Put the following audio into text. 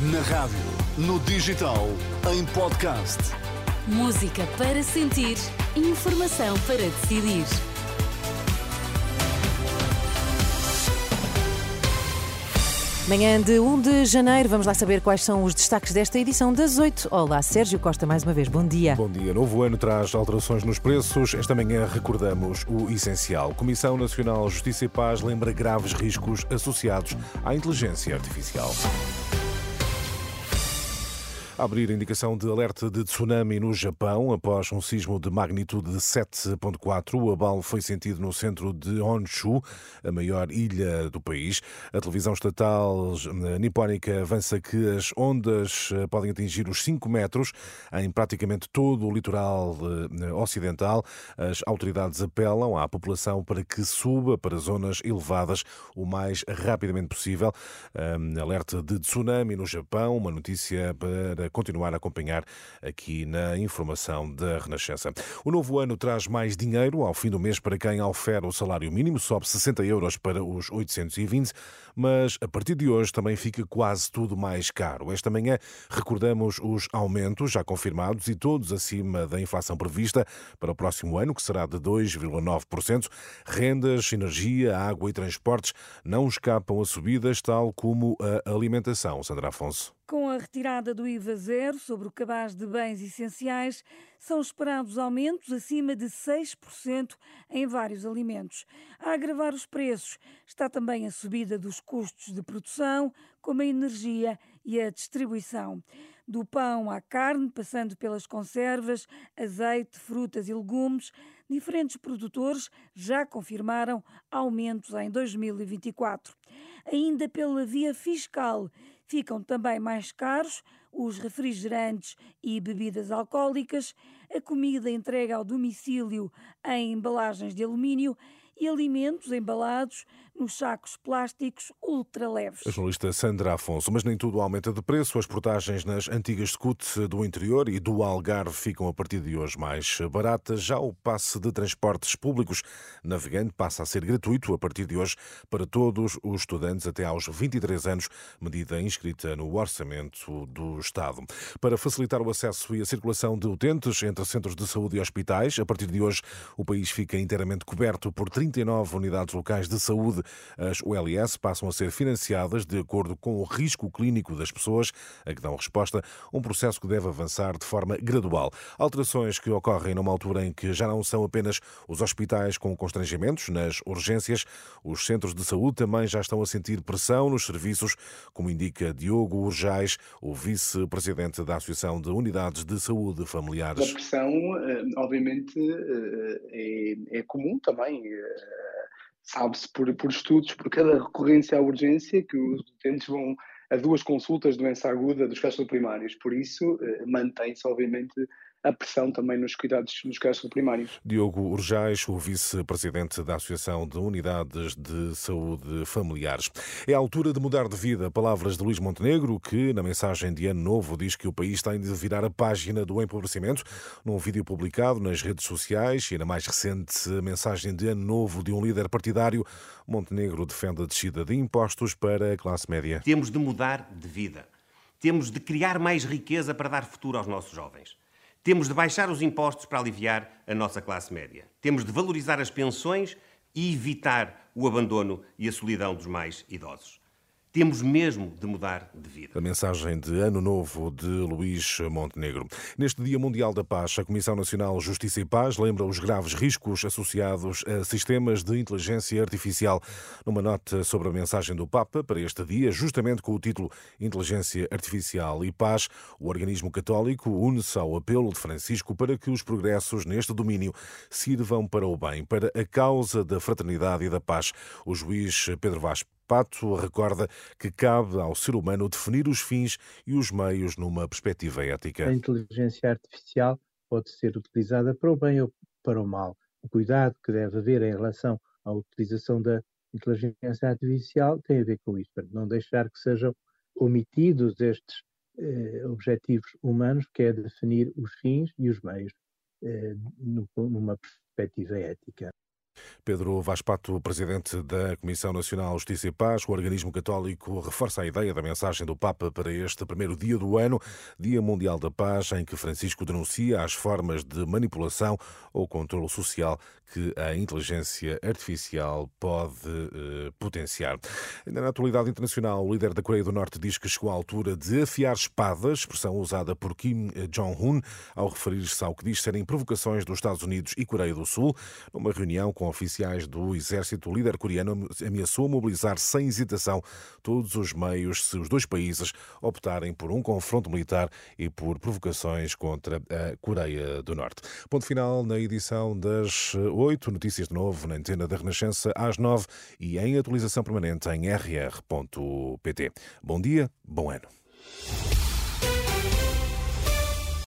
Na rádio, no digital, em podcast. Música para sentir, informação para decidir. Manhã de 1 de janeiro, vamos lá saber quais são os destaques desta edição das 8. Olá, Sérgio Costa, mais uma vez, bom dia. Bom dia. Novo ano traz alterações nos preços. Esta manhã recordamos o essencial. Comissão Nacional Justiça e Paz lembra graves riscos associados à inteligência artificial. A abrir indicação de alerta de tsunami no Japão após um sismo de magnitude de 7.4. O abalo foi sentido no centro de Honshu, a maior ilha do país. A televisão estatal eh, nipónica avança que as ondas eh, podem atingir os 5 metros em praticamente todo o litoral eh, ocidental. As autoridades apelam à população para que suba para zonas elevadas o mais rapidamente possível. Alerta de tsunami no Japão, uma notícia para continuar a acompanhar aqui na informação da Renascença. O novo ano traz mais dinheiro ao fim do mês para quem ofere o salário mínimo, sobe 60 euros para os 820, mas a partir de hoje também fica quase tudo mais caro. Esta manhã recordamos os aumentos já confirmados e todos acima da inflação prevista para o próximo ano, que será de 2,9%. Rendas, energia, água e transportes não escapam a subidas, tal como a alimentação. Sandra Afonso. Com a retirada do IVA zero sobre o cabaz de bens essenciais, são esperados aumentos acima de 6% em vários alimentos. A agravar os preços está também a subida dos custos de produção, como a energia e a distribuição. Do pão à carne, passando pelas conservas, azeite, frutas e legumes, diferentes produtores já confirmaram aumentos em 2024. Ainda pela via fiscal, Ficam também mais caros os refrigerantes e bebidas alcoólicas, a comida entregue ao domicílio em embalagens de alumínio e alimentos embalados nos sacos plásticos ultraleves. A jornalista Sandra Afonso, mas nem tudo aumenta de preço. As portagens nas antigas scoot do interior e do Algarve ficam a partir de hoje mais baratas. Já o passe de transportes públicos navegante passa a ser gratuito a partir de hoje para todos os estudantes até aos 23 anos, medida inscrita no orçamento do Estado. Para facilitar o acesso e a circulação de utentes entre centros de saúde e hospitais, a partir de hoje o país fica inteiramente coberto por 39 unidades locais de saúde as ULS passam a ser financiadas de acordo com o risco clínico das pessoas a que dão resposta, um processo que deve avançar de forma gradual. Alterações que ocorrem numa altura em que já não são apenas os hospitais com constrangimentos nas urgências, os centros de saúde também já estão a sentir pressão nos serviços, como indica Diogo Urjais, o vice-presidente da Associação de Unidades de Saúde Familiares. A pressão, eh, obviamente, eh, é, é comum também eh, sabe-se por, por estudos, por cada recorrência à urgência, que os utentes vão a duas consultas de doença aguda dos casos primários. Por isso, eh, mantém-se, obviamente, a pressão também nos cuidados nos casos primários. Diogo Urjais, o vice-presidente da Associação de Unidades de Saúde Familiares. É a altura de mudar de vida. Palavras de Luís Montenegro, que na mensagem de Ano Novo diz que o país tem de virar a página do empobrecimento. Num vídeo publicado nas redes sociais e na mais recente mensagem de Ano Novo de um líder partidário, Montenegro defende a descida de impostos para a classe média. Temos de mudar de vida. Temos de criar mais riqueza para dar futuro aos nossos jovens. Temos de baixar os impostos para aliviar a nossa classe média. Temos de valorizar as pensões e evitar o abandono e a solidão dos mais idosos. Temos mesmo de mudar de vida. A mensagem de Ano Novo de Luís Montenegro. Neste Dia Mundial da Paz, a Comissão Nacional Justiça e Paz lembra os graves riscos associados a sistemas de inteligência artificial. Numa nota sobre a mensagem do Papa para este dia, justamente com o título Inteligência Artificial e Paz, o organismo católico une-se ao apelo de Francisco para que os progressos neste domínio sirvam para o bem, para a causa da fraternidade e da paz. O juiz Pedro Vaz Pato recorda que cabe ao ser humano definir os fins e os meios numa perspectiva ética. A inteligência artificial pode ser utilizada para o bem ou para o mal. O cuidado que deve haver em relação à utilização da inteligência artificial tem a ver com isso, não deixar que sejam omitidos estes eh, objetivos humanos, que é definir os fins e os meios eh, numa perspectiva ética. Pedro Vaz Pato, presidente da Comissão Nacional Justiça e Paz, o organismo católico reforça a ideia da mensagem do Papa para este primeiro dia do ano, Dia Mundial da Paz, em que Francisco denuncia as formas de manipulação ou controle social que a inteligência artificial pode eh, potenciar. Ainda na atualidade internacional, o líder da Coreia do Norte diz que chegou à altura de afiar espadas, expressão usada por Kim Jong-un, ao referir-se ao que diz serem provocações dos Estados Unidos e Coreia do Sul, numa reunião com oficiais oficiais do exército, o líder coreano ameaçou mobilizar sem hesitação todos os meios se os dois países optarem por um confronto militar e por provocações contra a Coreia do Norte. Ponto final na edição das oito notícias de novo na antena da Renascença às nove e em atualização permanente em rr.pt. Bom dia, bom ano.